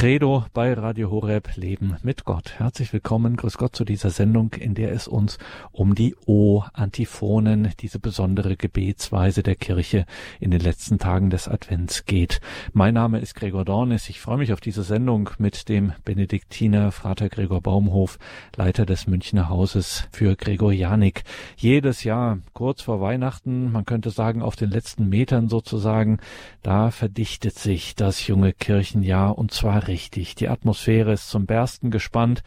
Credo bei Radio Horeb Leben mit Gott. Herzlich willkommen, grüß Gott zu dieser Sendung, in der es uns um die O-Antiphonen, diese besondere Gebetsweise der Kirche in den letzten Tagen des Advents geht. Mein Name ist Gregor Dornis. Ich freue mich auf diese Sendung mit dem Benediktiner Frater Gregor Baumhof, Leiter des Münchner Hauses für Gregorianik. Jedes Jahr, kurz vor Weihnachten, man könnte sagen auf den letzten Metern sozusagen, da verdichtet sich das junge Kirchenjahr und zwar richtig. Die Atmosphäre ist zum Bersten gespannt.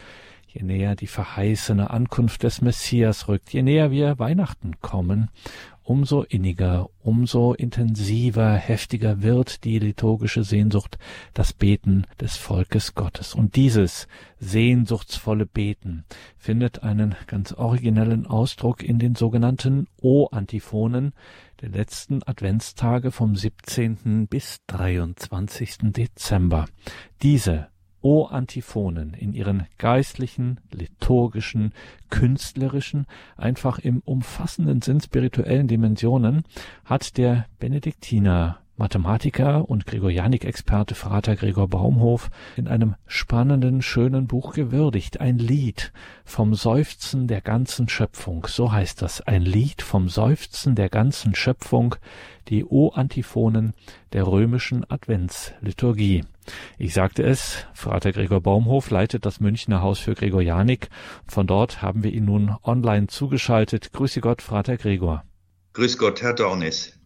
Je näher die verheißene Ankunft des Messias rückt, je näher wir Weihnachten kommen, umso inniger, umso intensiver, heftiger wird die liturgische Sehnsucht, das Beten des Volkes Gottes. Und dieses sehnsuchtsvolle Beten findet einen ganz originellen Ausdruck in den sogenannten O-Antiphonen der letzten Adventstage vom 17. bis 23. Dezember. Diese O-Antiphonen in ihren geistlichen, liturgischen, künstlerischen, einfach im umfassenden Sinn spirituellen Dimensionen hat der Benediktiner Mathematiker und Gregorianik-Experte Frater Gregor Baumhof in einem spannenden, schönen Buch gewürdigt. Ein Lied vom Seufzen der ganzen Schöpfung. So heißt das. Ein Lied vom Seufzen der ganzen Schöpfung. Die O-Antiphonen der römischen Adventsliturgie. Ich sagte es, Frater Gregor Baumhof leitet das Münchner Haus für Gregorianik. Von dort haben wir ihn nun online zugeschaltet. Grüße Gott, Frater Gregor. Grüß Gott, Herr Dornis.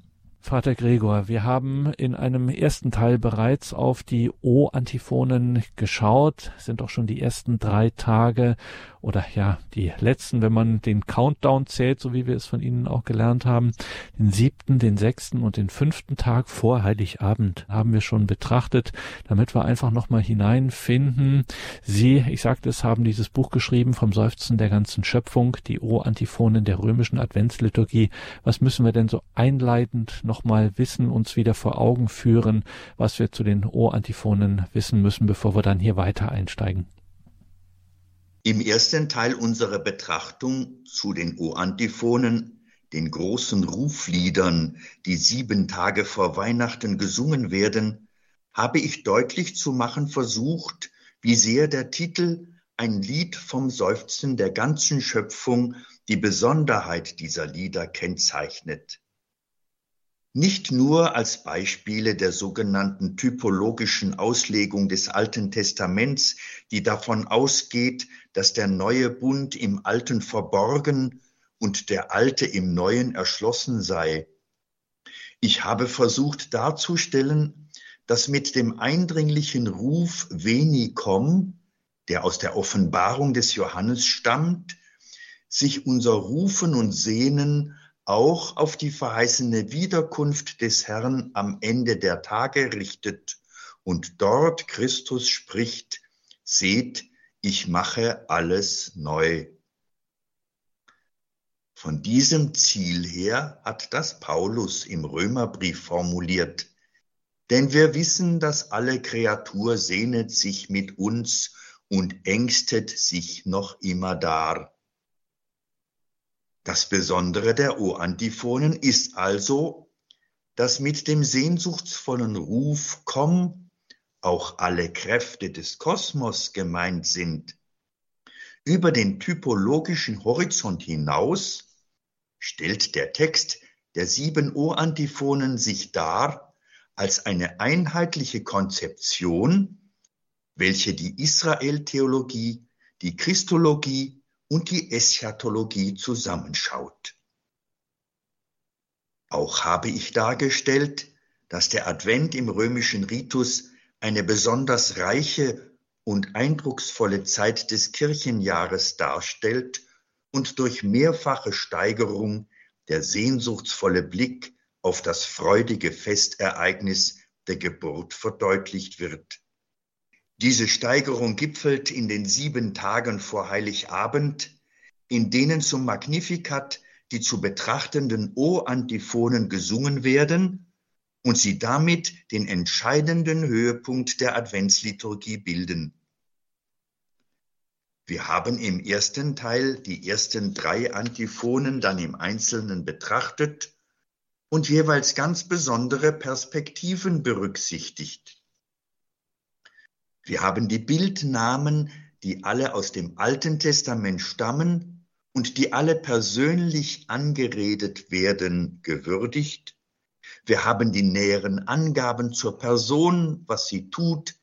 Vater Gregor, wir haben in einem ersten Teil bereits auf die O-Antiphonen geschaut, sind doch schon die ersten drei Tage oder ja, die letzten, wenn man den Countdown zählt, so wie wir es von Ihnen auch gelernt haben, den siebten, den sechsten und den fünften Tag vor Heiligabend haben wir schon betrachtet, damit wir einfach nochmal hineinfinden. Sie, ich sagte es, haben dieses Buch geschrieben vom Seufzen der ganzen Schöpfung, die O-Antiphonen der römischen Adventsliturgie. Was müssen wir denn so einleitend nochmal wissen, uns wieder vor Augen führen, was wir zu den O-Antiphonen wissen müssen, bevor wir dann hier weiter einsteigen? Im ersten Teil unserer Betrachtung zu den O-Antiphonen, den großen Rufliedern, die sieben Tage vor Weihnachten gesungen werden, habe ich deutlich zu machen versucht, wie sehr der Titel ein Lied vom Seufzen der ganzen Schöpfung die Besonderheit dieser Lieder kennzeichnet nicht nur als Beispiele der sogenannten typologischen Auslegung des Alten Testaments, die davon ausgeht, dass der neue Bund im Alten verborgen und der Alte im Neuen erschlossen sei. Ich habe versucht darzustellen, dass mit dem eindringlichen Ruf Veni komm, der aus der Offenbarung des Johannes stammt, sich unser Rufen und Sehnen auch auf die verheißene Wiederkunft des Herrn am Ende der Tage richtet und dort Christus spricht, seht, ich mache alles neu. Von diesem Ziel her hat das Paulus im Römerbrief formuliert, denn wir wissen, dass alle Kreatur sehnet sich mit uns und ängstet sich noch immer dar. Das Besondere der O-Antiphonen ist also, dass mit dem sehnsuchtsvollen Ruf Komm auch alle Kräfte des Kosmos gemeint sind. Über den typologischen Horizont hinaus stellt der Text der sieben O-Antiphonen sich dar als eine einheitliche Konzeption, welche die Israel-Theologie, die Christologie und die Eschatologie zusammenschaut. Auch habe ich dargestellt, dass der Advent im römischen Ritus eine besonders reiche und eindrucksvolle Zeit des Kirchenjahres darstellt und durch mehrfache Steigerung der sehnsuchtsvolle Blick auf das freudige Festereignis der Geburt verdeutlicht wird. Diese Steigerung gipfelt in den sieben Tagen vor Heiligabend, in denen zum Magnificat die zu betrachtenden O-Antiphonen gesungen werden und sie damit den entscheidenden Höhepunkt der Adventsliturgie bilden. Wir haben im ersten Teil die ersten drei Antiphonen dann im Einzelnen betrachtet und jeweils ganz besondere Perspektiven berücksichtigt. Wir haben die Bildnamen, die alle aus dem Alten Testament stammen und die alle persönlich angeredet werden, gewürdigt. Wir haben die näheren Angaben zur Person, was sie tut,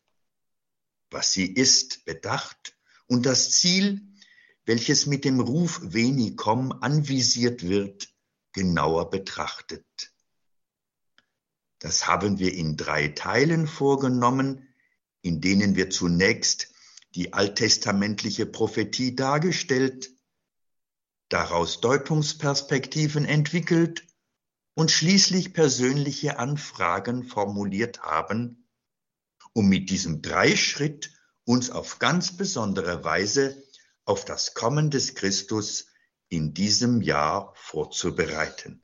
was sie ist, bedacht und das Ziel, welches mit dem Ruf Veni komm anvisiert wird, genauer betrachtet. Das haben wir in drei Teilen vorgenommen, in denen wir zunächst die alttestamentliche Prophetie dargestellt, daraus Deutungsperspektiven entwickelt und schließlich persönliche Anfragen formuliert haben, um mit diesem Dreischritt uns auf ganz besondere Weise auf das Kommen des Christus in diesem Jahr vorzubereiten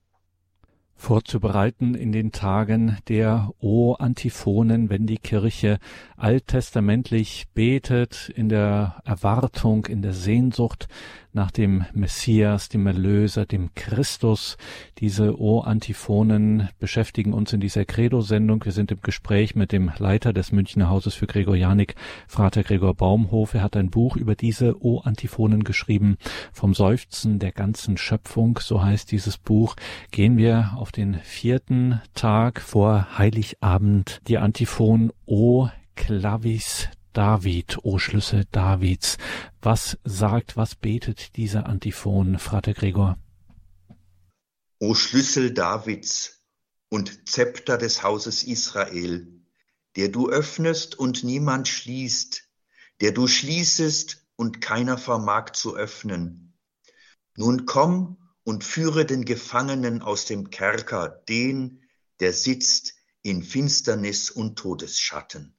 vorzubereiten in den Tagen der O-Antiphonen, wenn die Kirche alttestamentlich betet, in der Erwartung, in der Sehnsucht nach dem Messias, dem Erlöser, dem Christus. Diese O-Antiphonen beschäftigen uns in dieser Credo-Sendung. Wir sind im Gespräch mit dem Leiter des Münchner Hauses für Gregorianik, Frater Gregor Baumhof. Er hat ein Buch über diese O-Antiphonen geschrieben. Vom Seufzen der ganzen Schöpfung, so heißt dieses Buch. Gehen wir auf den vierten Tag vor Heiligabend. Die Antiphon O Clavis David, o Schlüssel Davids. Was sagt, was betet dieser Antiphon, Frater Gregor? O Schlüssel Davids und Zepter des Hauses Israel, der du öffnest und niemand schließt, der du schließest und keiner vermag zu öffnen. Nun komm und führe den Gefangenen aus dem Kerker, den, der sitzt in Finsternis und Todesschatten.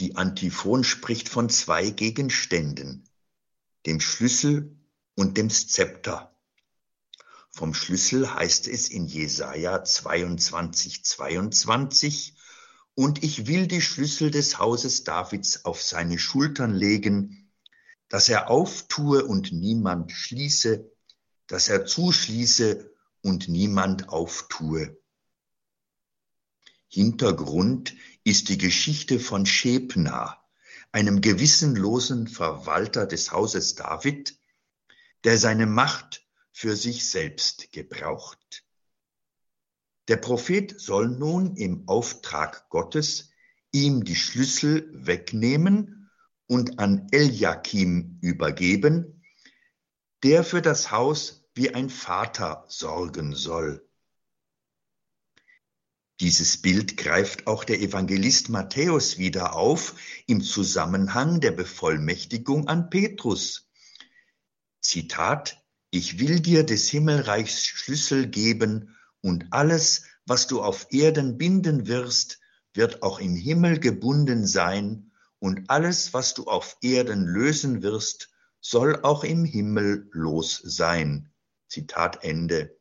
Die Antiphon spricht von zwei Gegenständen, dem Schlüssel und dem Szepter. Vom Schlüssel heißt es in Jesaja 22, 22, und ich will die Schlüssel des Hauses Davids auf seine Schultern legen, dass er auftue und niemand schließe, dass er zuschließe und niemand auftue. Hintergrund ist die Geschichte von Schebna, einem gewissenlosen Verwalter des Hauses David, der seine Macht für sich selbst gebraucht. Der Prophet soll nun im Auftrag Gottes ihm die Schlüssel wegnehmen und an Eliakim übergeben, der für das Haus wie ein Vater sorgen soll. Dieses Bild greift auch der Evangelist Matthäus wieder auf im Zusammenhang der Bevollmächtigung an Petrus. Zitat, ich will dir des Himmelreichs Schlüssel geben und alles, was du auf Erden binden wirst, wird auch im Himmel gebunden sein und alles, was du auf Erden lösen wirst, soll auch im Himmel los sein. Zitat Ende.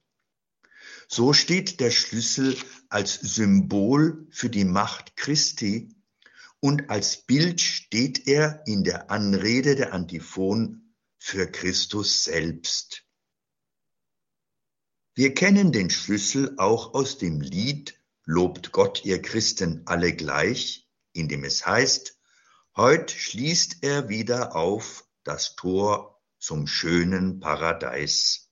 So steht der Schlüssel als Symbol für die Macht Christi und als Bild steht er in der Anrede der Antiphon für Christus selbst. Wir kennen den Schlüssel auch aus dem Lied Lobt Gott, ihr Christen alle gleich, in dem es heißt, Heut schließt er wieder auf das Tor zum schönen Paradies.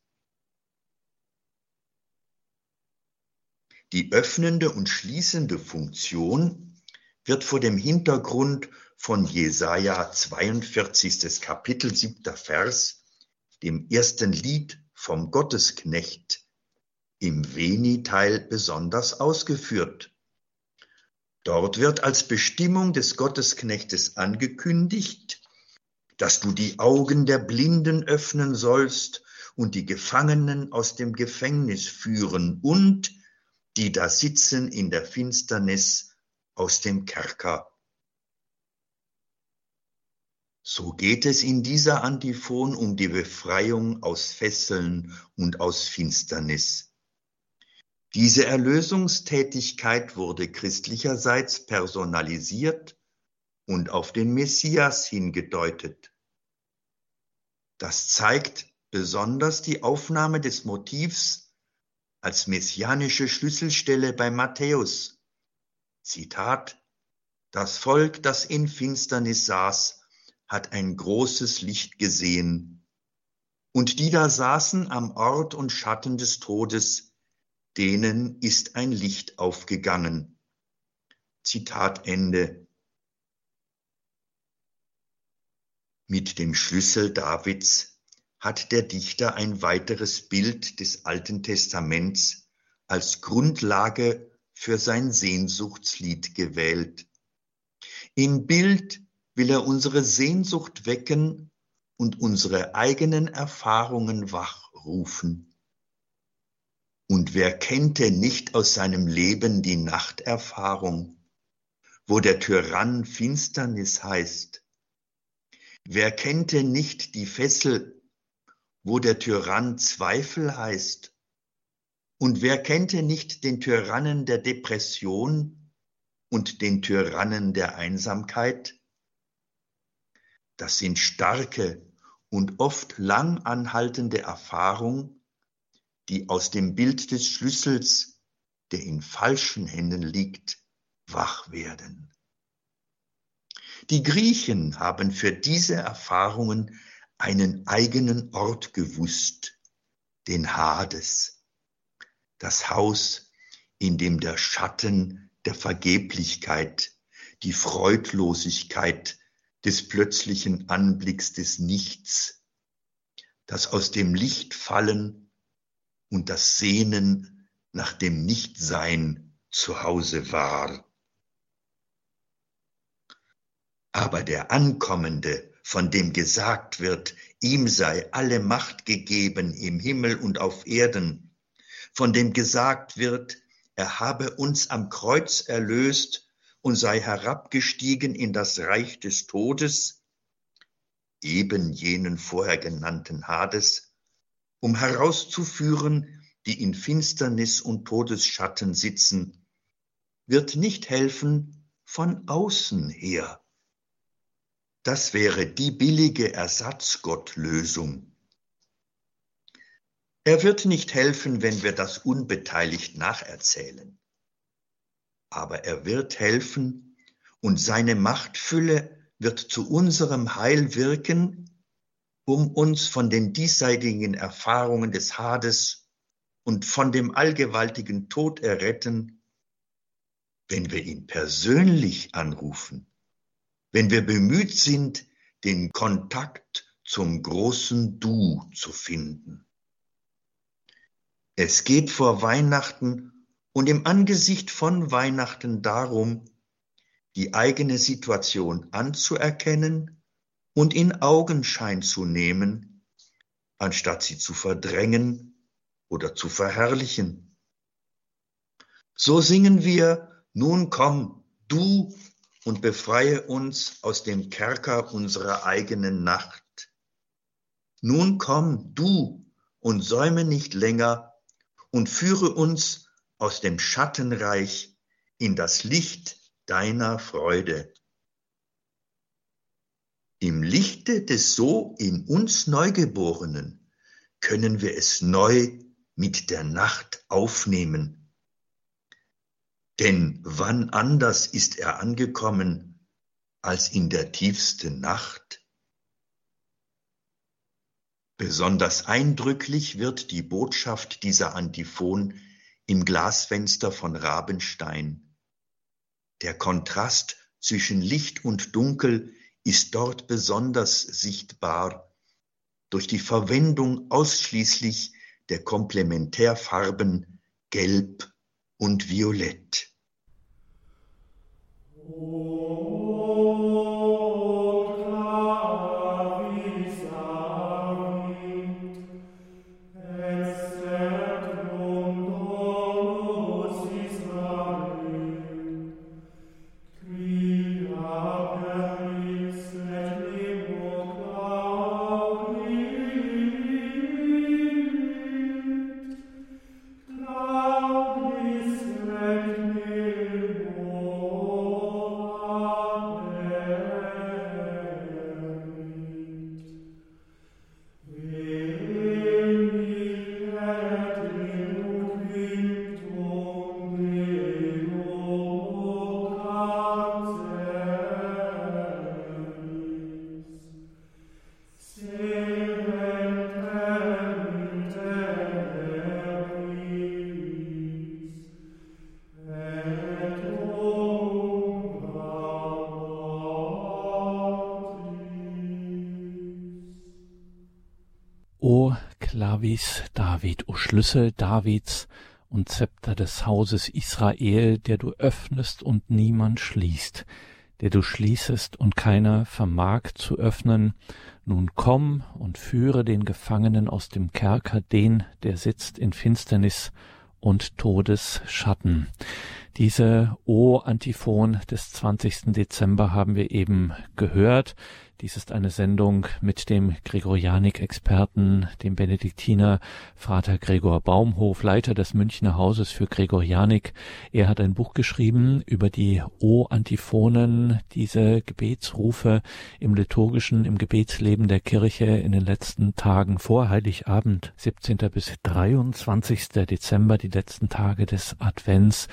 Die öffnende und schließende Funktion wird vor dem Hintergrund von Jesaja 42. Kapitel 7. Vers, dem ersten Lied vom Gottesknecht, im Veni-Teil besonders ausgeführt. Dort wird als Bestimmung des Gottesknechtes angekündigt, dass du die Augen der Blinden öffnen sollst und die Gefangenen aus dem Gefängnis führen und die da sitzen in der Finsternis aus dem Kerker. So geht es in dieser Antiphon um die Befreiung aus Fesseln und aus Finsternis. Diese Erlösungstätigkeit wurde christlicherseits personalisiert und auf den Messias hingedeutet. Das zeigt besonders die Aufnahme des Motivs als messianische Schlüsselstelle bei Matthäus. Zitat, das Volk, das in Finsternis saß, hat ein großes Licht gesehen. Und die da saßen am Ort und Schatten des Todes, denen ist ein Licht aufgegangen. Zitat Ende. Mit dem Schlüssel Davids hat der Dichter ein weiteres Bild des Alten Testaments als Grundlage für sein Sehnsuchtslied gewählt. Im Bild will er unsere Sehnsucht wecken und unsere eigenen Erfahrungen wachrufen. Und wer kennt denn nicht aus seinem Leben die Nachterfahrung, wo der Tyrann Finsternis heißt? Wer kennt denn nicht die Fessel, wo der Tyrann Zweifel heißt? Und wer kennt denn nicht den Tyrannen der Depression und den Tyrannen der Einsamkeit? Das sind starke und oft lang anhaltende Erfahrungen, die aus dem Bild des Schlüssels, der in falschen Händen liegt, wach werden. Die Griechen haben für diese Erfahrungen einen eigenen Ort gewusst, den Hades, das Haus, in dem der Schatten der Vergeblichkeit, die Freudlosigkeit des plötzlichen Anblicks des Nichts, das aus dem Licht fallen und das Sehnen nach dem Nichtsein zu Hause war. Aber der Ankommende, von dem gesagt wird, ihm sei alle Macht gegeben im Himmel und auf Erden, von dem gesagt wird, er habe uns am Kreuz erlöst und sei herabgestiegen in das Reich des Todes, eben jenen vorher genannten Hades, um herauszuführen, die in Finsternis und Todesschatten sitzen, wird nicht helfen von außen her. Das wäre die billige Ersatzgottlösung. Er wird nicht helfen, wenn wir das unbeteiligt nacherzählen. Aber er wird helfen und seine Machtfülle wird zu unserem Heil wirken, um uns von den diesseitigen Erfahrungen des Hades und von dem allgewaltigen Tod erretten, wenn wir ihn persönlich anrufen wenn wir bemüht sind, den Kontakt zum großen Du zu finden. Es geht vor Weihnachten und im Angesicht von Weihnachten darum, die eigene Situation anzuerkennen und in Augenschein zu nehmen, anstatt sie zu verdrängen oder zu verherrlichen. So singen wir, nun komm, du und befreie uns aus dem Kerker unserer eigenen Nacht. Nun komm du und säume nicht länger und führe uns aus dem Schattenreich in das Licht deiner Freude. Im Lichte des so in uns Neugeborenen können wir es neu mit der Nacht aufnehmen denn wann anders ist er angekommen als in der tiefsten Nacht? Besonders eindrücklich wird die Botschaft dieser Antiphon im Glasfenster von Rabenstein. Der Kontrast zwischen Licht und Dunkel ist dort besonders sichtbar durch die Verwendung ausschließlich der Komplementärfarben Gelb und Violett. Oh. Lavis David, o Schlüssel Davids und Zepter des Hauses Israel, der du öffnest und niemand schließt, der du schließest und keiner vermag zu öffnen, nun komm und führe den Gefangenen aus dem Kerker, den, der sitzt in Finsternis und Todesschatten. Diese O-Antiphon des 20. Dezember haben wir eben gehört. Dies ist eine Sendung mit dem Gregorianik-Experten, dem Benediktiner Vater Gregor Baumhof, Leiter des Münchner Hauses für Gregorianik. Er hat ein Buch geschrieben über die O-Antiphonen, diese Gebetsrufe im liturgischen, im Gebetsleben der Kirche in den letzten Tagen vor Heiligabend, 17. bis 23. Dezember, die letzten Tage des Advents.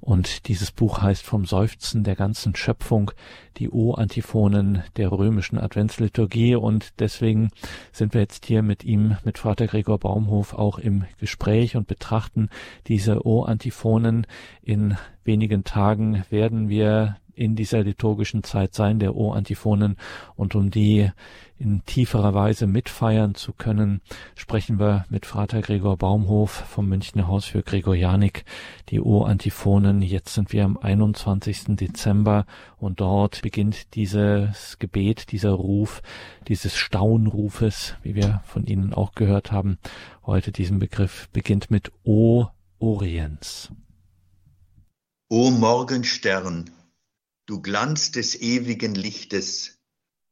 Und dieses Buch heißt Vom Seufzen der ganzen Schöpfung, die O-Antiphonen der römischen Adventsliturgie. Und deswegen sind wir jetzt hier mit ihm, mit Vater Gregor Baumhof, auch im Gespräch und betrachten diese O-Antiphonen. In wenigen Tagen werden wir in dieser liturgischen Zeit sein, der O-Antiphonen. Und um die in tieferer Weise mitfeiern zu können, sprechen wir mit Vater Gregor Baumhof vom Münchner Haus für Gregorianik, die O-Antiphonen. Jetzt sind wir am 21. Dezember und dort beginnt dieses Gebet, dieser Ruf, dieses Staunrufes, wie wir von Ihnen auch gehört haben, heute diesen Begriff, beginnt mit O Orients. O Morgenstern, du Glanz des ewigen Lichtes,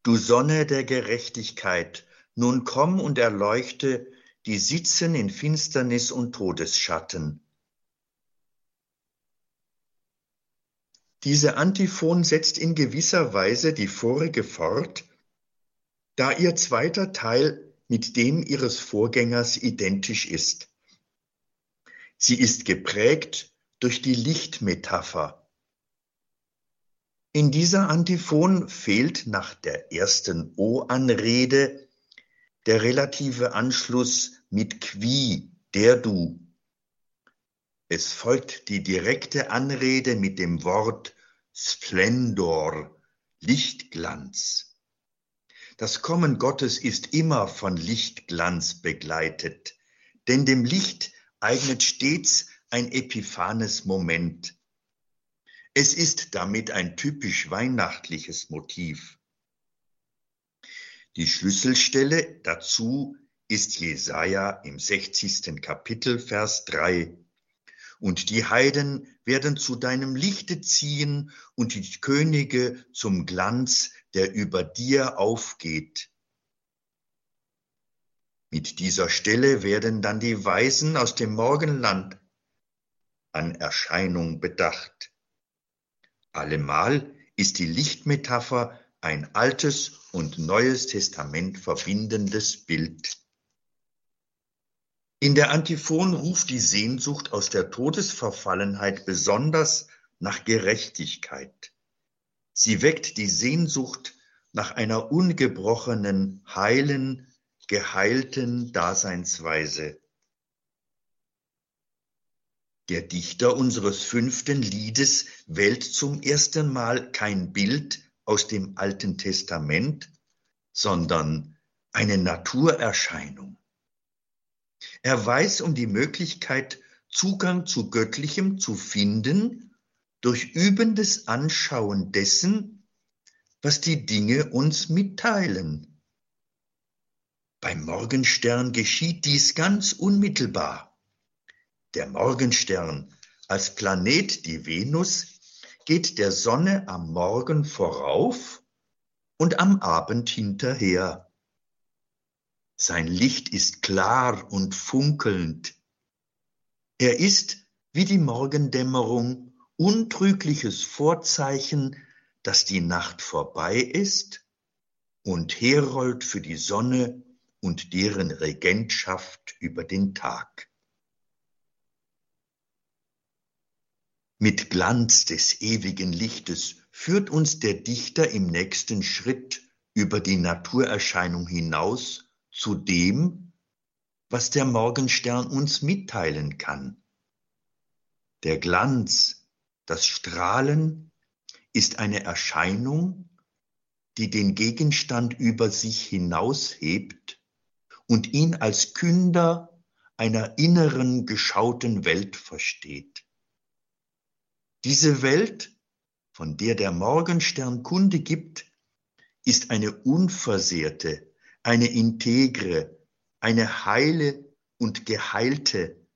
Du Sonne der Gerechtigkeit, nun komm und erleuchte, die sitzen in Finsternis und Todesschatten. Diese Antiphon setzt in gewisser Weise die vorige fort, da ihr zweiter Teil mit dem ihres Vorgängers identisch ist. Sie ist geprägt durch die Lichtmetapher. In dieser Antiphon fehlt nach der ersten O-Anrede der relative Anschluss mit qui, der du. Es folgt die direkte Anrede mit dem Wort Splendor, Lichtglanz. Das Kommen Gottes ist immer von Lichtglanz begleitet, denn dem Licht eignet stets ein epiphanes Moment. Es ist damit ein typisch weihnachtliches Motiv. Die Schlüsselstelle dazu ist Jesaja im 60. Kapitel, Vers 3. Und die Heiden werden zu deinem Lichte ziehen und die Könige zum Glanz, der über dir aufgeht. Mit dieser Stelle werden dann die Weisen aus dem Morgenland an Erscheinung bedacht. Allemal ist die Lichtmetapher ein altes und neues Testament verbindendes Bild. In der Antiphon ruft die Sehnsucht aus der Todesverfallenheit besonders nach Gerechtigkeit. Sie weckt die Sehnsucht nach einer ungebrochenen, heilen, geheilten Daseinsweise. Der Dichter unseres fünften Liedes wählt zum ersten Mal kein Bild aus dem Alten Testament, sondern eine Naturerscheinung. Er weiß um die Möglichkeit, Zugang zu Göttlichem zu finden durch übendes Anschauen dessen, was die Dinge uns mitteilen. Beim Morgenstern geschieht dies ganz unmittelbar. Der Morgenstern als Planet die Venus geht der Sonne am Morgen vorauf und am Abend hinterher. Sein Licht ist klar und funkelnd. Er ist, wie die Morgendämmerung, untrügliches Vorzeichen, dass die Nacht vorbei ist und Herold für die Sonne und deren Regentschaft über den Tag. Mit Glanz des ewigen Lichtes führt uns der Dichter im nächsten Schritt über die Naturerscheinung hinaus zu dem, was der Morgenstern uns mitteilen kann. Der Glanz, das Strahlen ist eine Erscheinung, die den Gegenstand über sich hinaushebt und ihn als Künder einer inneren geschauten Welt versteht. Diese Welt, von der der Morgenstern Kunde gibt, ist eine unversehrte, eine integre, eine heile und geheilte,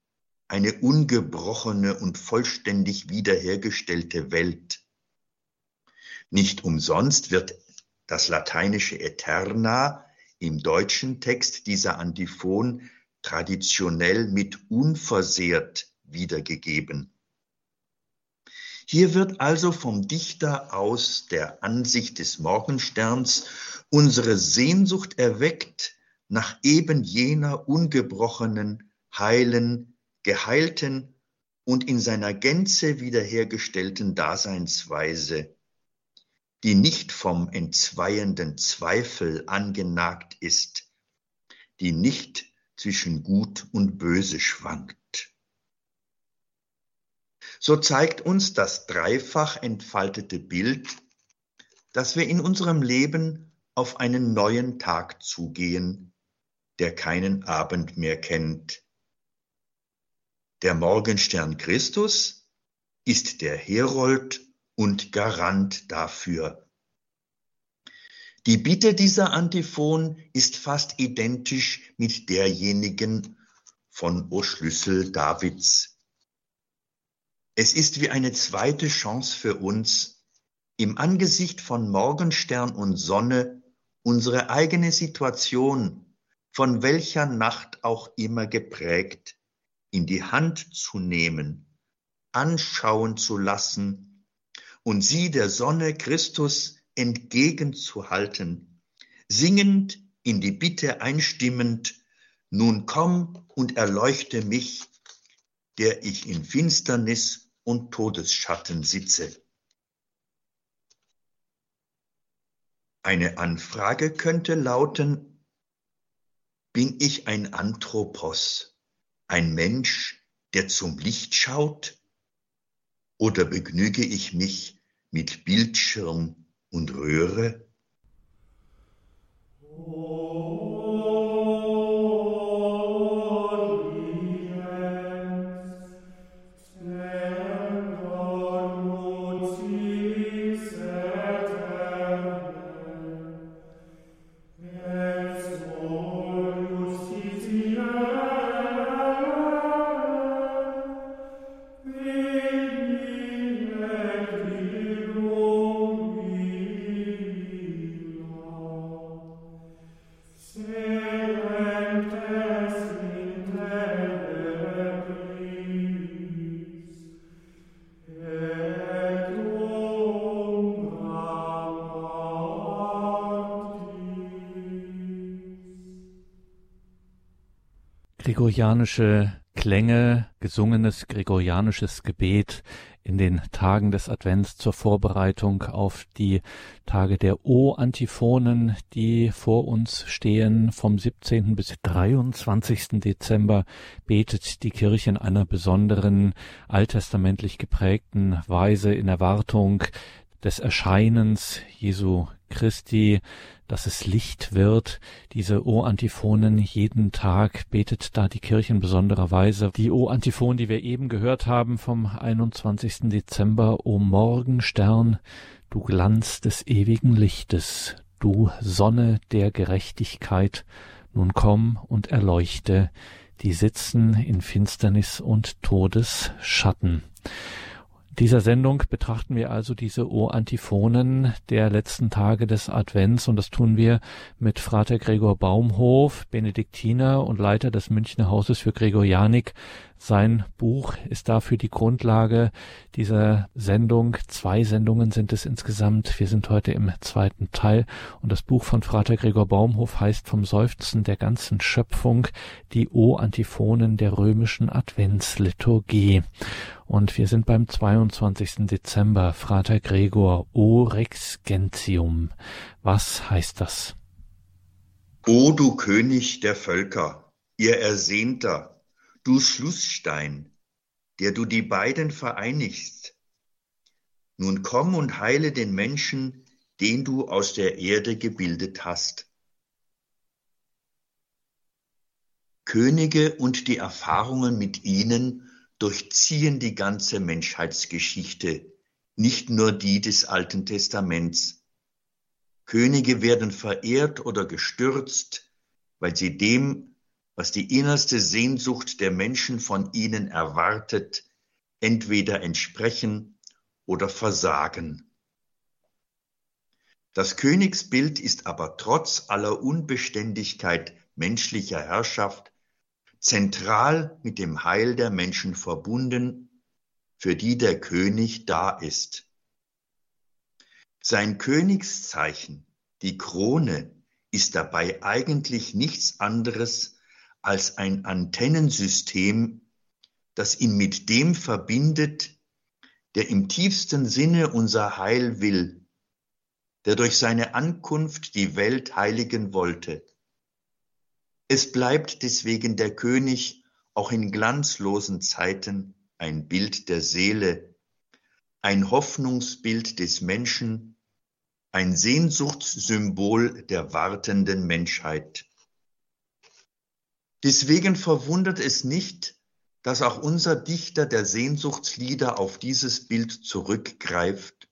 eine ungebrochene und vollständig wiederhergestellte Welt. Nicht umsonst wird das lateinische Eterna im deutschen Text dieser Antiphon traditionell mit unversehrt wiedergegeben. Hier wird also vom Dichter aus der Ansicht des Morgensterns unsere Sehnsucht erweckt nach eben jener ungebrochenen, heilen, geheilten und in seiner Gänze wiederhergestellten Daseinsweise, die nicht vom entzweienden Zweifel angenagt ist, die nicht zwischen Gut und Böse schwankt. So zeigt uns das dreifach entfaltete Bild, dass wir in unserem Leben auf einen neuen Tag zugehen, der keinen Abend mehr kennt. Der Morgenstern Christus ist der Herold und Garant dafür. Die Bitte dieser Antiphon ist fast identisch mit derjenigen von O Schlüssel Davids. Es ist wie eine zweite Chance für uns, im Angesicht von Morgenstern und Sonne unsere eigene Situation, von welcher Nacht auch immer geprägt, in die Hand zu nehmen, anschauen zu lassen und sie der Sonne Christus entgegenzuhalten, singend in die Bitte einstimmend, nun komm und erleuchte mich, der ich in Finsternis und Todesschatten sitze. Eine Anfrage könnte lauten, bin ich ein Anthropos, ein Mensch, der zum Licht schaut? Oder begnüge ich mich mit Bildschirm und Röhre? Gregorianische Klänge, gesungenes gregorianisches Gebet in den Tagen des Advents zur Vorbereitung auf die Tage der O-Antiphonen, die vor uns stehen. Vom 17. bis 23. Dezember betet die Kirche in einer besonderen alttestamentlich geprägten Weise in Erwartung des Erscheinens Jesu Christi, dass es Licht wird. Diese O-Antiphonen jeden Tag betet da die Kirche in besonderer Weise. Die O-Antiphonen, die wir eben gehört haben vom 21. Dezember, O Morgenstern, du Glanz des ewigen Lichtes, du Sonne der Gerechtigkeit, nun komm und erleuchte, die sitzen in Finsternis und Todesschatten dieser Sendung betrachten wir also diese O-Antiphonen der letzten Tage des Advents und das tun wir mit Frater Gregor Baumhof, Benediktiner und Leiter des Münchner Hauses für Gregorianik, sein Buch ist dafür die Grundlage dieser Sendung. Zwei Sendungen sind es insgesamt. Wir sind heute im zweiten Teil und das Buch von Frater Gregor Baumhof heißt Vom Seufzen der ganzen Schöpfung die O-Antiphonen der römischen Adventsliturgie. Und wir sind beim 22. Dezember. Frater Gregor, O Rex Gentium. Was heißt das? O du König der Völker, ihr Ersehnter, du Schlussstein, der du die beiden vereinigst. Nun komm und heile den Menschen, den du aus der Erde gebildet hast. Könige und die Erfahrungen mit ihnen durchziehen die ganze Menschheitsgeschichte, nicht nur die des Alten Testaments. Könige werden verehrt oder gestürzt, weil sie dem, was die innerste Sehnsucht der Menschen von ihnen erwartet, entweder entsprechen oder versagen. Das Königsbild ist aber trotz aller Unbeständigkeit menschlicher Herrschaft zentral mit dem Heil der Menschen verbunden, für die der König da ist. Sein Königszeichen, die Krone, ist dabei eigentlich nichts anderes als ein Antennensystem, das ihn mit dem verbindet, der im tiefsten Sinne unser Heil will, der durch seine Ankunft die Welt heiligen wollte. Es bleibt deswegen der König auch in glanzlosen Zeiten ein Bild der Seele, ein Hoffnungsbild des Menschen, ein Sehnsuchtssymbol der wartenden Menschheit. Deswegen verwundert es nicht, dass auch unser Dichter der Sehnsuchtslieder auf dieses Bild zurückgreift,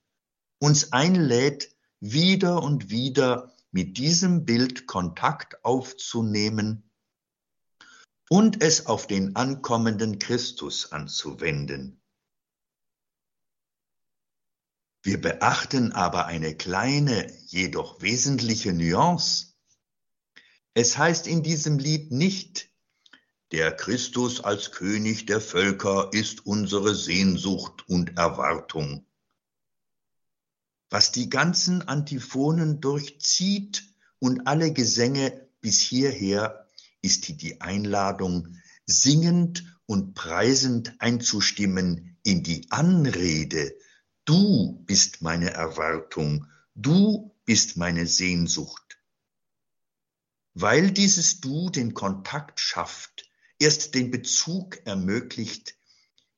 uns einlädt, wieder und wieder mit diesem Bild Kontakt aufzunehmen und es auf den ankommenden Christus anzuwenden. Wir beachten aber eine kleine, jedoch wesentliche Nuance. Es heißt in diesem Lied nicht, der Christus als König der Völker ist unsere Sehnsucht und Erwartung was die ganzen Antiphonen durchzieht und alle Gesänge bis hierher, ist die Einladung, singend und preisend einzustimmen in die Anrede. Du bist meine Erwartung, du bist meine Sehnsucht. Weil dieses Du den Kontakt schafft, erst den Bezug ermöglicht,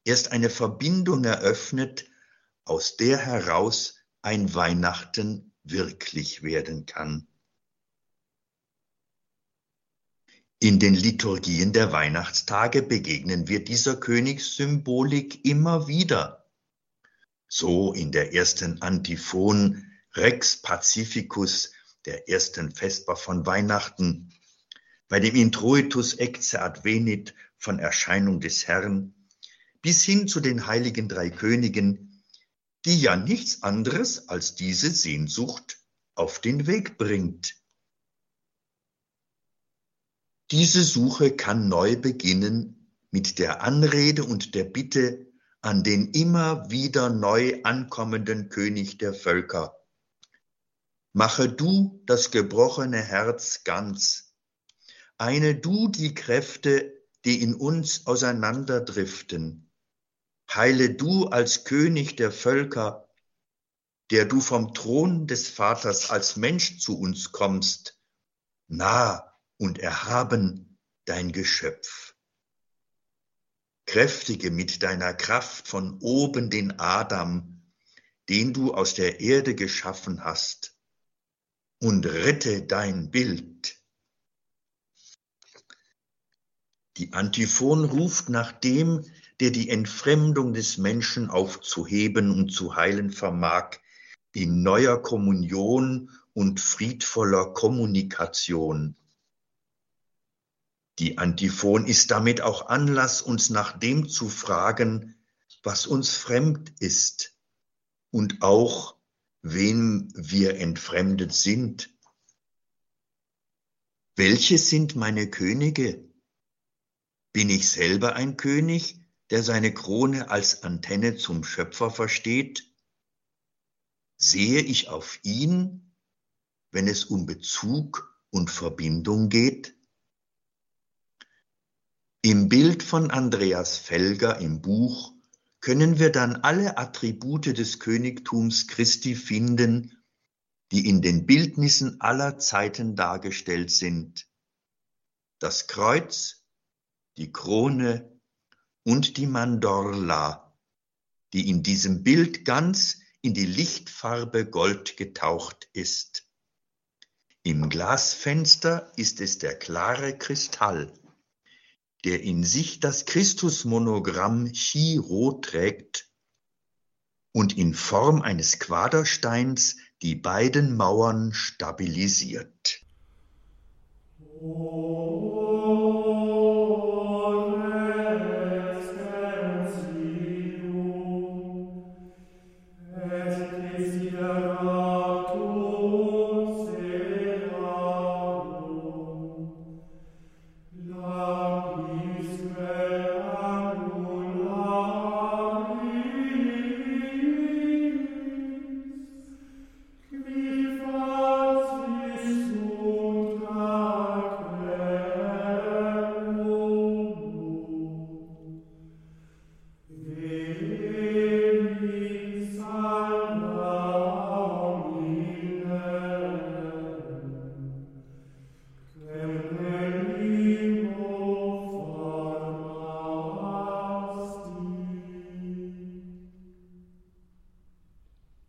erst eine Verbindung eröffnet, aus der heraus ein Weihnachten wirklich werden kann. In den Liturgien der Weihnachtstage begegnen wir dieser Königssymbolik immer wieder. So in der ersten Antiphon Rex Pacificus, der ersten Vesper von Weihnachten, bei dem Introitus ecce advenit von Erscheinung des Herrn, bis hin zu den heiligen drei Königen, die ja nichts anderes als diese Sehnsucht auf den Weg bringt. Diese Suche kann neu beginnen mit der Anrede und der Bitte an den immer wieder neu ankommenden König der Völker. Mache du das gebrochene Herz ganz. Eine du die Kräfte, die in uns auseinanderdriften heile du als König der Völker, der du vom Thron des Vaters als Mensch zu uns kommst, nah und erhaben dein Geschöpf. Kräftige mit deiner Kraft von oben den Adam, den du aus der Erde geschaffen hast, und rette dein Bild. Die Antiphon ruft nach dem, der die Entfremdung des Menschen aufzuheben und zu heilen vermag, in neuer Kommunion und friedvoller Kommunikation. Die Antiphon ist damit auch Anlass, uns nach dem zu fragen, was uns fremd ist und auch, wem wir entfremdet sind. Welche sind meine Könige? Bin ich selber ein König der seine Krone als Antenne zum Schöpfer versteht, sehe ich auf ihn, wenn es um Bezug und Verbindung geht? Im Bild von Andreas Felger im Buch können wir dann alle Attribute des Königtums Christi finden, die in den Bildnissen aller Zeiten dargestellt sind. Das Kreuz, die Krone, und die Mandorla, die in diesem Bild ganz in die Lichtfarbe Gold getaucht ist. Im Glasfenster ist es der klare Kristall, der in sich das Christusmonogramm Chi-Rot trägt und in Form eines Quadersteins die beiden Mauern stabilisiert. Oh.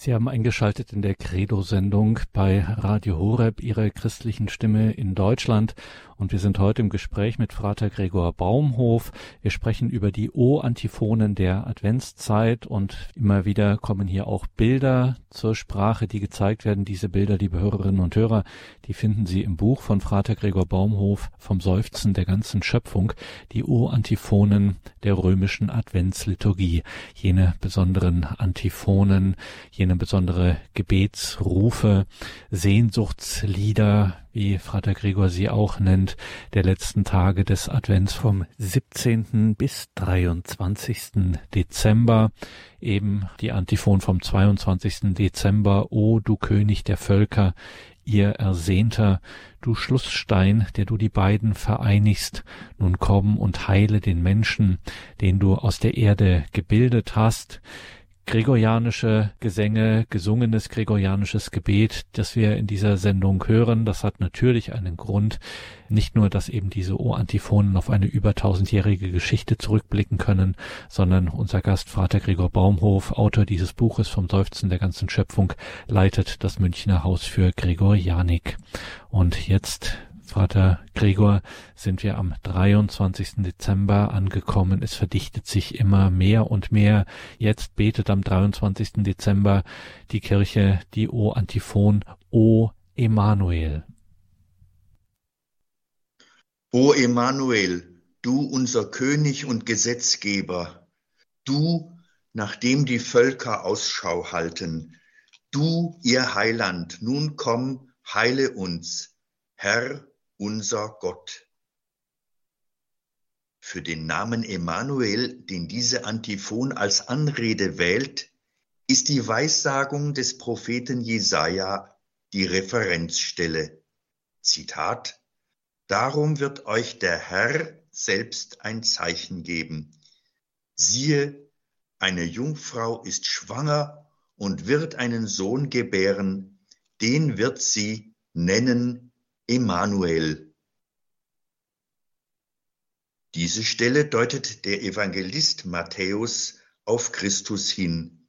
Sie haben eingeschaltet in der Credo-Sendung bei Radio Horeb, Ihre christlichen Stimme in Deutschland. Und wir sind heute im Gespräch mit Frater Gregor Baumhof. Wir sprechen über die O-Antiphonen der Adventszeit und immer wieder kommen hier auch Bilder zur Sprache, die gezeigt werden. Diese Bilder, liebe Hörerinnen und Hörer, die finden Sie im Buch von Frater Gregor Baumhof vom Seufzen der ganzen Schöpfung, die O-Antiphonen der römischen Adventsliturgie. Jene besonderen Antiphonen, jene besondere Gebetsrufe, Sehnsuchtslieder, wie Vater Gregor sie auch nennt, der letzten Tage des Advents vom 17. bis 23. Dezember, eben die Antiphon vom 22. Dezember, O du König der Völker, ihr Ersehnter, du Schlussstein, der du die beiden vereinigst, nun komm und heile den Menschen, den du aus der Erde gebildet hast, gregorianische Gesänge, gesungenes gregorianisches Gebet, das wir in dieser Sendung hören. Das hat natürlich einen Grund. Nicht nur, dass eben diese O-Antiphonen auf eine über tausendjährige Geschichte zurückblicken können, sondern unser Gast Vater Gregor Baumhof, Autor dieses Buches vom Seufzen der ganzen Schöpfung, leitet das Münchner Haus für Gregorianik. Und jetzt Vater Gregor, sind wir am 23. Dezember angekommen. Es verdichtet sich immer mehr und mehr. Jetzt betet am 23. Dezember die Kirche die O Antiphon O Emanuel. O Emanuel, du unser König und Gesetzgeber, du, nachdem die Völker Ausschau halten, du, ihr Heiland, nun komm, heile uns, Herr, unser Gott. Für den Namen Emanuel, den diese Antiphon als Anrede wählt, ist die Weissagung des Propheten Jesaja die Referenzstelle. Zitat: Darum wird euch der Herr selbst ein Zeichen geben. Siehe, eine Jungfrau ist schwanger und wird einen Sohn gebären, den wird sie nennen Emanuel. Diese Stelle deutet der Evangelist Matthäus auf Christus hin.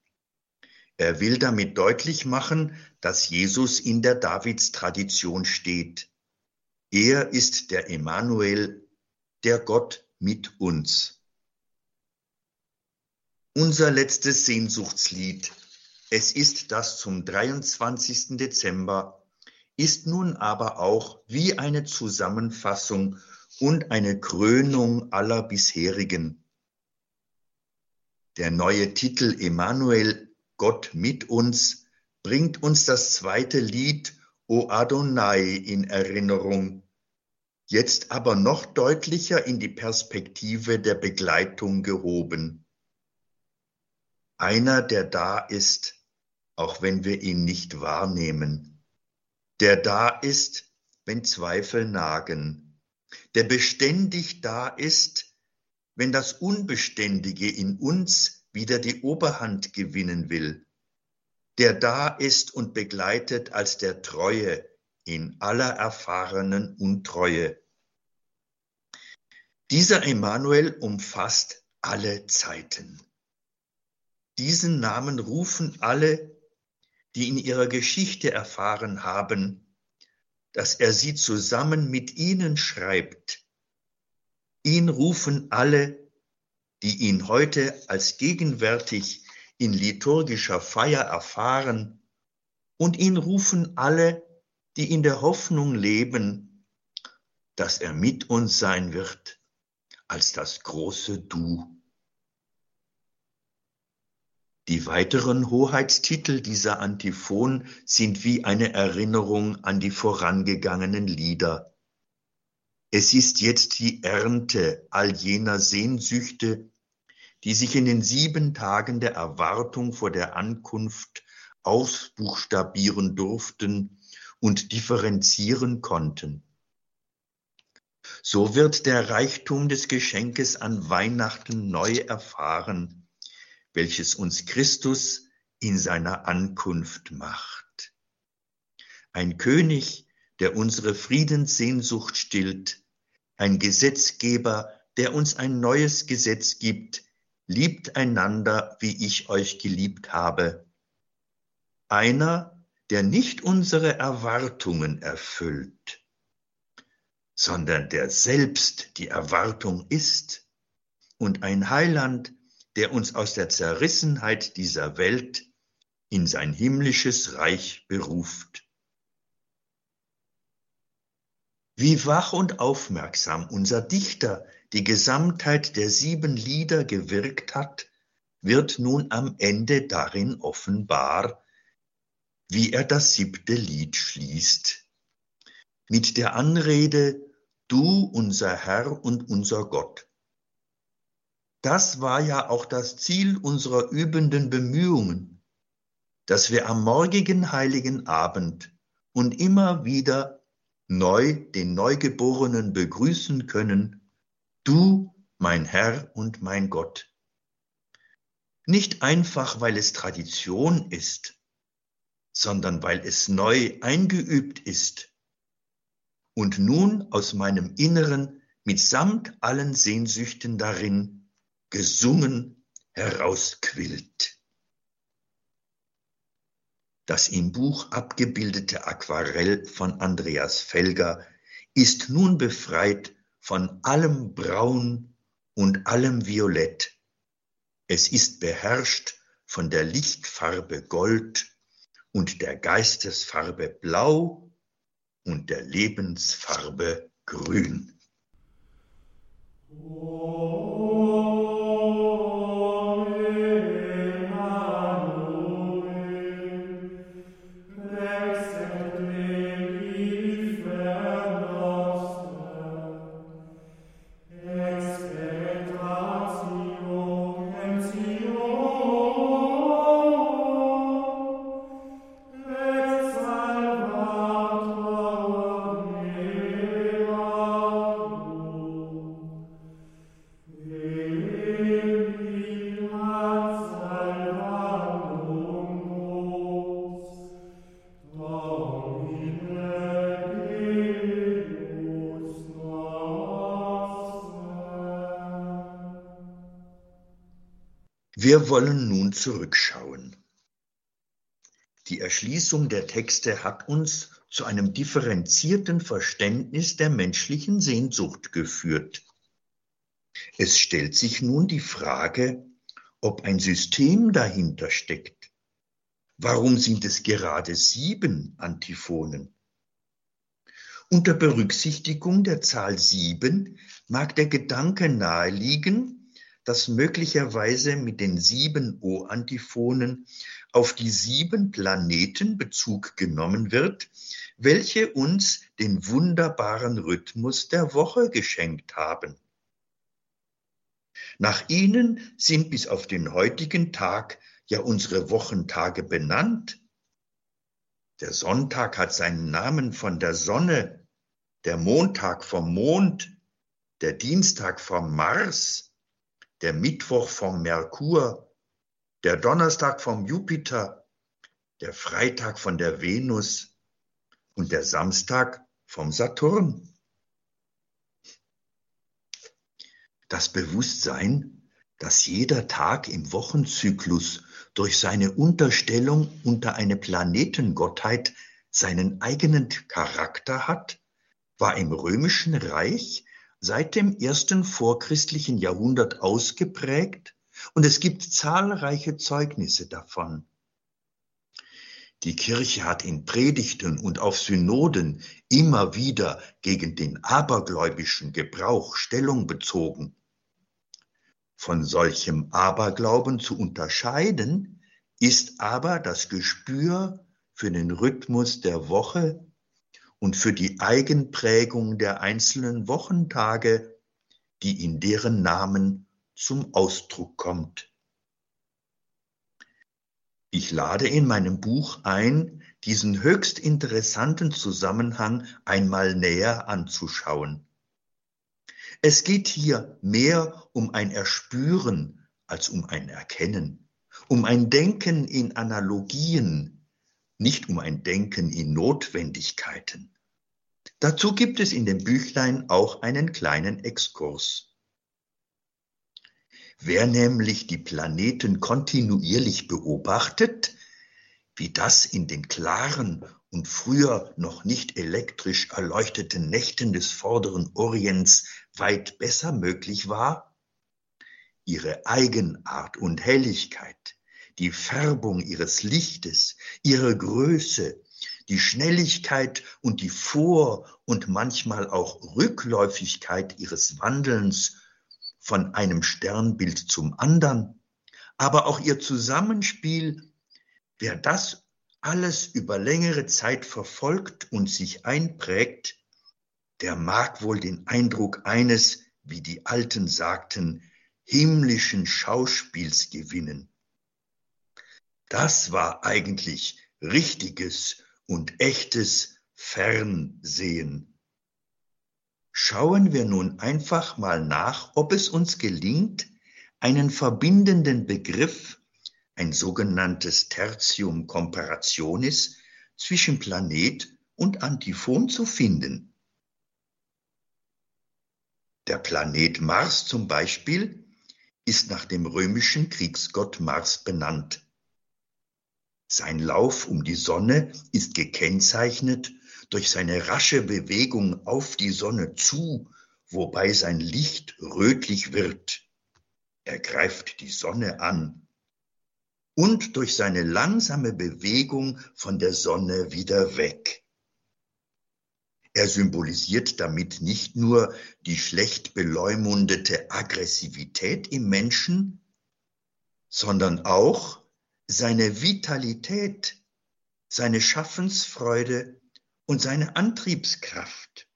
Er will damit deutlich machen, dass Jesus in der Davidstradition steht. Er ist der Emanuel, der Gott mit uns. Unser letztes Sehnsuchtslied. Es ist das zum 23. Dezember ist nun aber auch wie eine Zusammenfassung und eine Krönung aller bisherigen. Der neue Titel Emanuel, Gott mit uns, bringt uns das zweite Lied O Adonai in Erinnerung, jetzt aber noch deutlicher in die Perspektive der Begleitung gehoben. Einer, der da ist, auch wenn wir ihn nicht wahrnehmen der da ist, wenn Zweifel nagen, der beständig da ist, wenn das Unbeständige in uns wieder die Oberhand gewinnen will, der da ist und begleitet als der Treue in aller erfahrenen Untreue. Dieser Emanuel umfasst alle Zeiten. Diesen Namen rufen alle, die in ihrer Geschichte erfahren haben, dass er sie zusammen mit ihnen schreibt. Ihn rufen alle, die ihn heute als gegenwärtig in liturgischer Feier erfahren, und ihn rufen alle, die in der Hoffnung leben, dass er mit uns sein wird als das große Du. Die weiteren Hoheitstitel dieser Antiphon sind wie eine Erinnerung an die vorangegangenen Lieder. Es ist jetzt die Ernte all jener Sehnsüchte, die sich in den sieben Tagen der Erwartung vor der Ankunft ausbuchstabieren durften und differenzieren konnten. So wird der Reichtum des Geschenkes an Weihnachten neu erfahren welches uns Christus in seiner Ankunft macht. Ein König, der unsere Friedenssehnsucht stillt, ein Gesetzgeber, der uns ein neues Gesetz gibt, liebt einander, wie ich euch geliebt habe. Einer, der nicht unsere Erwartungen erfüllt, sondern der selbst die Erwartung ist und ein Heiland, der uns aus der Zerrissenheit dieser Welt in sein himmlisches Reich beruft. Wie wach und aufmerksam unser Dichter die Gesamtheit der sieben Lieder gewirkt hat, wird nun am Ende darin offenbar, wie er das siebte Lied schließt. Mit der Anrede, Du unser Herr und unser Gott. Das war ja auch das Ziel unserer übenden Bemühungen, dass wir am morgigen heiligen Abend und immer wieder neu den Neugeborenen begrüßen können, du, mein Herr und mein Gott. Nicht einfach, weil es Tradition ist, sondern weil es neu eingeübt ist und nun aus meinem Inneren mitsamt allen Sehnsüchten darin gesungen herausquillt. Das im Buch abgebildete Aquarell von Andreas Felger ist nun befreit von allem Braun und allem Violett. Es ist beherrscht von der Lichtfarbe Gold und der Geistesfarbe Blau und der Lebensfarbe Grün. Oh. Wir wollen nun zurückschauen. Die Erschließung der Texte hat uns zu einem differenzierten Verständnis der menschlichen Sehnsucht geführt. Es stellt sich nun die Frage, ob ein System dahinter steckt. Warum sind es gerade sieben Antiphonen? Unter Berücksichtigung der Zahl sieben mag der Gedanke naheliegen, dass möglicherweise mit den sieben O-Antiphonen auf die sieben Planeten Bezug genommen wird, welche uns den wunderbaren Rhythmus der Woche geschenkt haben. Nach ihnen sind bis auf den heutigen Tag ja unsere Wochentage benannt. Der Sonntag hat seinen Namen von der Sonne, der Montag vom Mond, der Dienstag vom Mars, der Mittwoch vom Merkur, der Donnerstag vom Jupiter, der Freitag von der Venus und der Samstag vom Saturn. Das Bewusstsein, dass jeder Tag im Wochenzyklus durch seine Unterstellung unter eine Planetengottheit seinen eigenen Charakter hat, war im römischen Reich seit dem ersten vorchristlichen Jahrhundert ausgeprägt und es gibt zahlreiche Zeugnisse davon. Die Kirche hat in Predigten und auf Synoden immer wieder gegen den abergläubischen Gebrauch Stellung bezogen. Von solchem Aberglauben zu unterscheiden ist aber das Gespür für den Rhythmus der Woche und für die Eigenprägung der einzelnen Wochentage, die in deren Namen zum Ausdruck kommt. Ich lade in meinem Buch ein, diesen höchst interessanten Zusammenhang einmal näher anzuschauen. Es geht hier mehr um ein Erspüren als um ein Erkennen, um ein Denken in Analogien, nicht um ein Denken in Notwendigkeiten. Dazu gibt es in dem Büchlein auch einen kleinen Exkurs. Wer nämlich die Planeten kontinuierlich beobachtet, wie das in den klaren und früher noch nicht elektrisch erleuchteten Nächten des vorderen Orients weit besser möglich war, ihre Eigenart und Helligkeit, die Färbung ihres Lichtes, ihre Größe, die Schnelligkeit und die Vor- und manchmal auch Rückläufigkeit ihres Wandelns von einem Sternbild zum anderen, aber auch ihr Zusammenspiel, wer das alles über längere Zeit verfolgt und sich einprägt, der mag wohl den Eindruck eines, wie die Alten sagten, himmlischen Schauspiels gewinnen. Das war eigentlich richtiges und echtes Fernsehen. Schauen wir nun einfach mal nach, ob es uns gelingt, einen verbindenden Begriff, ein sogenanntes Tertium comparationis, zwischen Planet und Antiphon zu finden. Der Planet Mars zum Beispiel ist nach dem römischen Kriegsgott Mars benannt. Sein Lauf um die Sonne ist gekennzeichnet durch seine rasche Bewegung auf die Sonne zu, wobei sein Licht rötlich wird. Er greift die Sonne an und durch seine langsame Bewegung von der Sonne wieder weg. Er symbolisiert damit nicht nur die schlecht beleumundete Aggressivität im Menschen, sondern auch seine Vitalität, seine Schaffensfreude und seine Antriebskraft.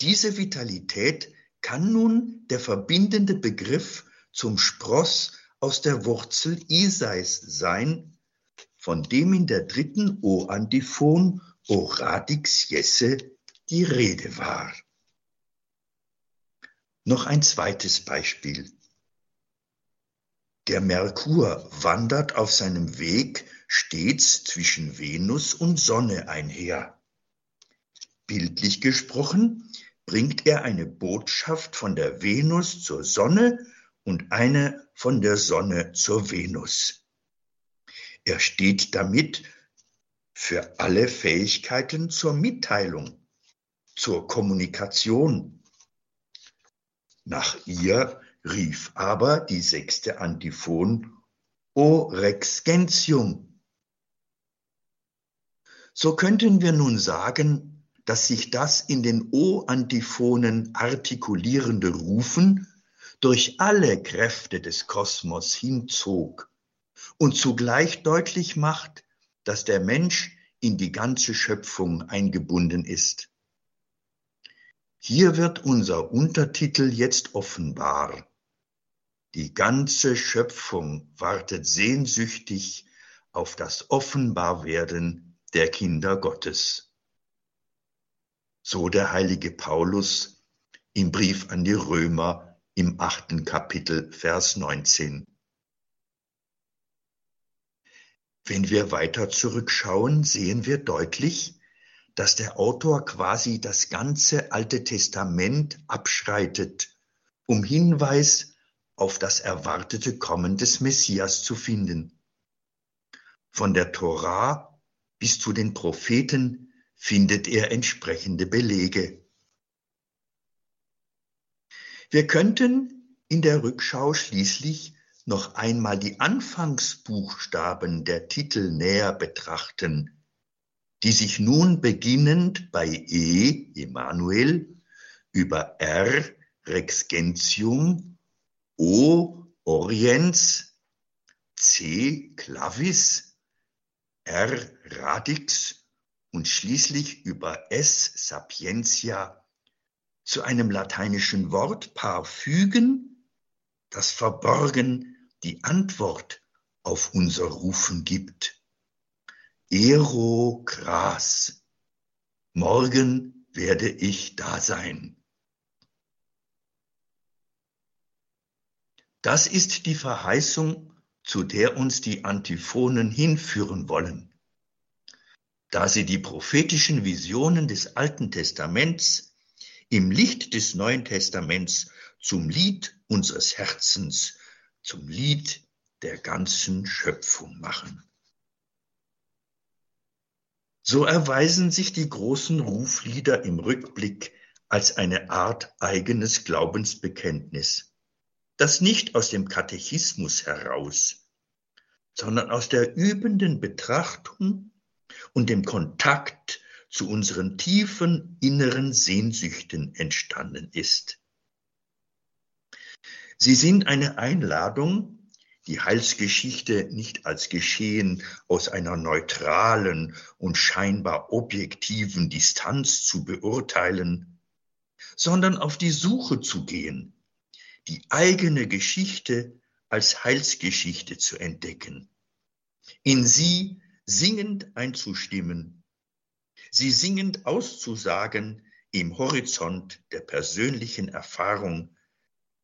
Diese Vitalität kann nun der verbindende Begriff zum Spross aus der Wurzel Isais sein, von dem in der dritten O-Antiphon O radix jesse die Rede war. Noch ein zweites Beispiel. Der Merkur wandert auf seinem Weg stets zwischen Venus und Sonne einher. Bildlich gesprochen bringt er eine Botschaft von der Venus zur Sonne und eine von der Sonne zur Venus. Er steht damit für alle Fähigkeiten zur Mitteilung, zur Kommunikation. Nach ihr rief aber die sechste Antiphon O Rex Gentium. So könnten wir nun sagen, dass sich das in den O-Antiphonen artikulierende Rufen durch alle Kräfte des Kosmos hinzog und zugleich deutlich macht, dass der Mensch in die ganze Schöpfung eingebunden ist. Hier wird unser Untertitel jetzt offenbar. Die ganze Schöpfung wartet sehnsüchtig auf das Offenbarwerden der Kinder Gottes. So der heilige Paulus im Brief an die Römer im achten Kapitel, Vers 19. Wenn wir weiter zurückschauen, sehen wir deutlich, dass der Autor quasi das ganze Alte Testament abschreitet, um Hinweis auf das erwartete Kommen des Messias zu finden. Von der Torah bis zu den Propheten findet er entsprechende Belege. Wir könnten in der Rückschau schließlich noch einmal die Anfangsbuchstaben der Titel näher betrachten, die sich nun beginnend bei E, Emanuel, über R, Rex Gentium, O, Oriens, C, Clavis, R, Radix und schließlich über S, Sapientia zu einem lateinischen Wortpaar fügen, das verborgen die Antwort auf unser Rufen gibt. Ero Gras. Morgen werde ich da sein. Das ist die Verheißung, zu der uns die Antiphonen hinführen wollen. Da sie die prophetischen Visionen des Alten Testaments im Licht des Neuen Testaments zum Lied unseres Herzens zum Lied der ganzen Schöpfung machen. So erweisen sich die großen Ruflieder im Rückblick als eine Art eigenes Glaubensbekenntnis, das nicht aus dem Katechismus heraus, sondern aus der übenden Betrachtung und dem Kontakt zu unseren tiefen inneren Sehnsüchten entstanden ist. Sie sind eine Einladung, die Heilsgeschichte nicht als Geschehen aus einer neutralen und scheinbar objektiven Distanz zu beurteilen, sondern auf die Suche zu gehen, die eigene Geschichte als Heilsgeschichte zu entdecken, in sie singend einzustimmen, sie singend auszusagen im Horizont der persönlichen Erfahrung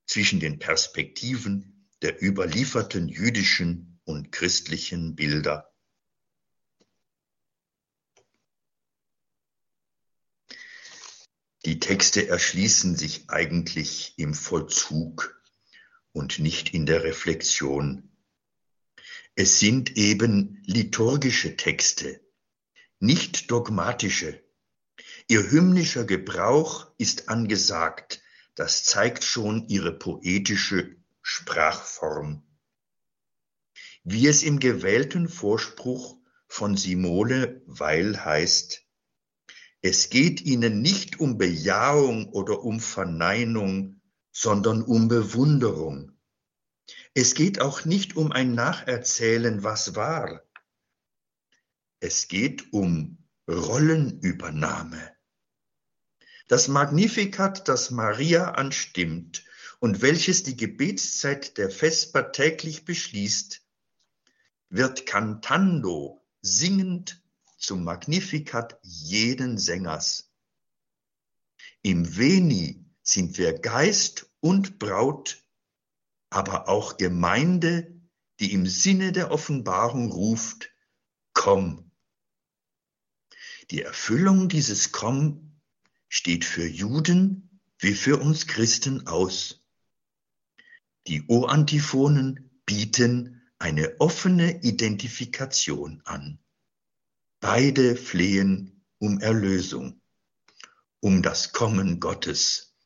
zwischen den Perspektiven der überlieferten jüdischen und christlichen Bilder. Die Texte erschließen sich eigentlich im Vollzug und nicht in der Reflexion. Es sind eben liturgische Texte, nicht dogmatische. Ihr hymnischer Gebrauch ist angesagt, das zeigt schon ihre poetische Sprachform. Wie es im gewählten Vorspruch von Simone Weil heißt, es geht ihnen nicht um Bejahung oder um Verneinung, sondern um Bewunderung. Es geht auch nicht um ein Nacherzählen, was war. Es geht um Rollenübernahme. Das Magnificat, das Maria anstimmt und welches die Gebetszeit der Vesper täglich beschließt, wird cantando, singend zum Magnificat jeden Sängers. Im Veni sind wir Geist und Braut, aber auch Gemeinde, die im Sinne der Offenbarung ruft, komm. Die Erfüllung dieses Komm steht für Juden wie für uns Christen aus. Die O-Antiphonen bieten eine offene Identifikation an. Beide flehen um Erlösung, um das Kommen Gottes,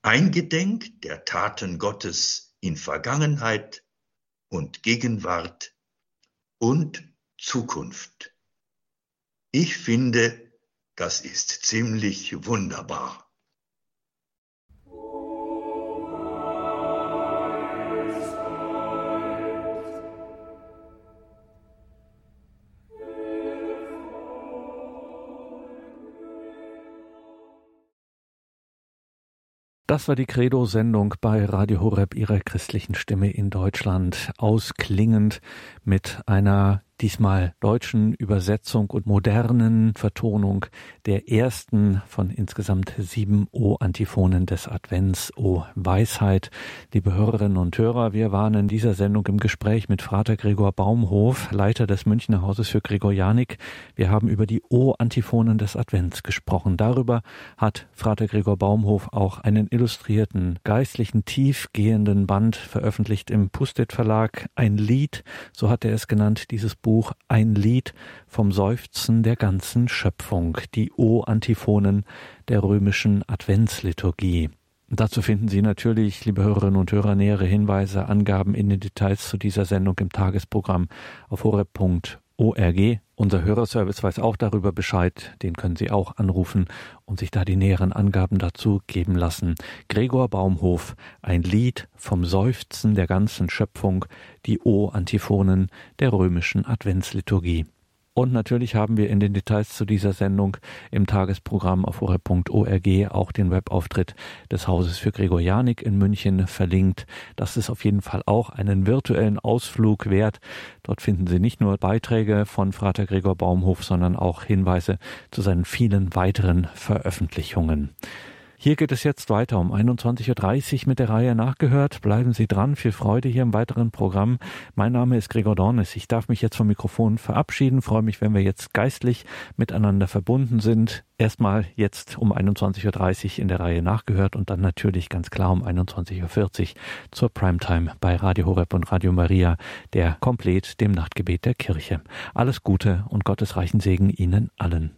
eingedenk der Taten Gottes in Vergangenheit und Gegenwart und Zukunft. Ich finde, das ist ziemlich wunderbar. Das war die Credo-Sendung bei Radio Horeb, ihrer christlichen Stimme in Deutschland, ausklingend mit einer diesmal deutschen Übersetzung und modernen Vertonung der ersten von insgesamt sieben O-Antiphonen des Advents, O Weisheit. Liebe Hörerinnen und Hörer, wir waren in dieser Sendung im Gespräch mit Frater Gregor Baumhof, Leiter des Münchner Hauses für Gregorianik. Wir haben über die O-Antiphonen des Advents gesprochen. Darüber hat Frater Gregor Baumhof auch einen illustrierten, geistlichen, tiefgehenden Band veröffentlicht im Pustet Verlag. Ein Lied, so hat er es genannt, dieses Buch ein Lied vom Seufzen der ganzen Schöpfung, die O-Antiphonen der römischen Adventsliturgie. Dazu finden Sie natürlich, liebe Hörerinnen und Hörer, nähere Hinweise, Angaben in den Details zu dieser Sendung im Tagesprogramm auf horeb.org. Unser Hörerservice weiß auch darüber Bescheid, den können Sie auch anrufen und sich da die näheren Angaben dazu geben lassen. Gregor Baumhof, ein Lied vom Seufzen der ganzen Schöpfung, die O-Antiphonen der römischen Adventsliturgie. Und natürlich haben wir in den Details zu dieser Sendung im Tagesprogramm auf horeb.org auch den Webauftritt des Hauses für Gregorianik in München verlinkt. Das ist auf jeden Fall auch einen virtuellen Ausflug wert. Dort finden Sie nicht nur Beiträge von Frater Gregor Baumhof, sondern auch Hinweise zu seinen vielen weiteren Veröffentlichungen. Hier geht es jetzt weiter um 21.30 Uhr mit der Reihe nachgehört. Bleiben Sie dran. Viel Freude hier im weiteren Programm. Mein Name ist Gregor Dornes. Ich darf mich jetzt vom Mikrofon verabschieden. Freue mich, wenn wir jetzt geistlich miteinander verbunden sind. Erstmal jetzt um 21.30 Uhr in der Reihe nachgehört und dann natürlich ganz klar um 21.40 Uhr zur Primetime bei Radio Horeb und Radio Maria, der komplett dem Nachtgebet der Kirche. Alles Gute und Gottes reichen Segen Ihnen allen.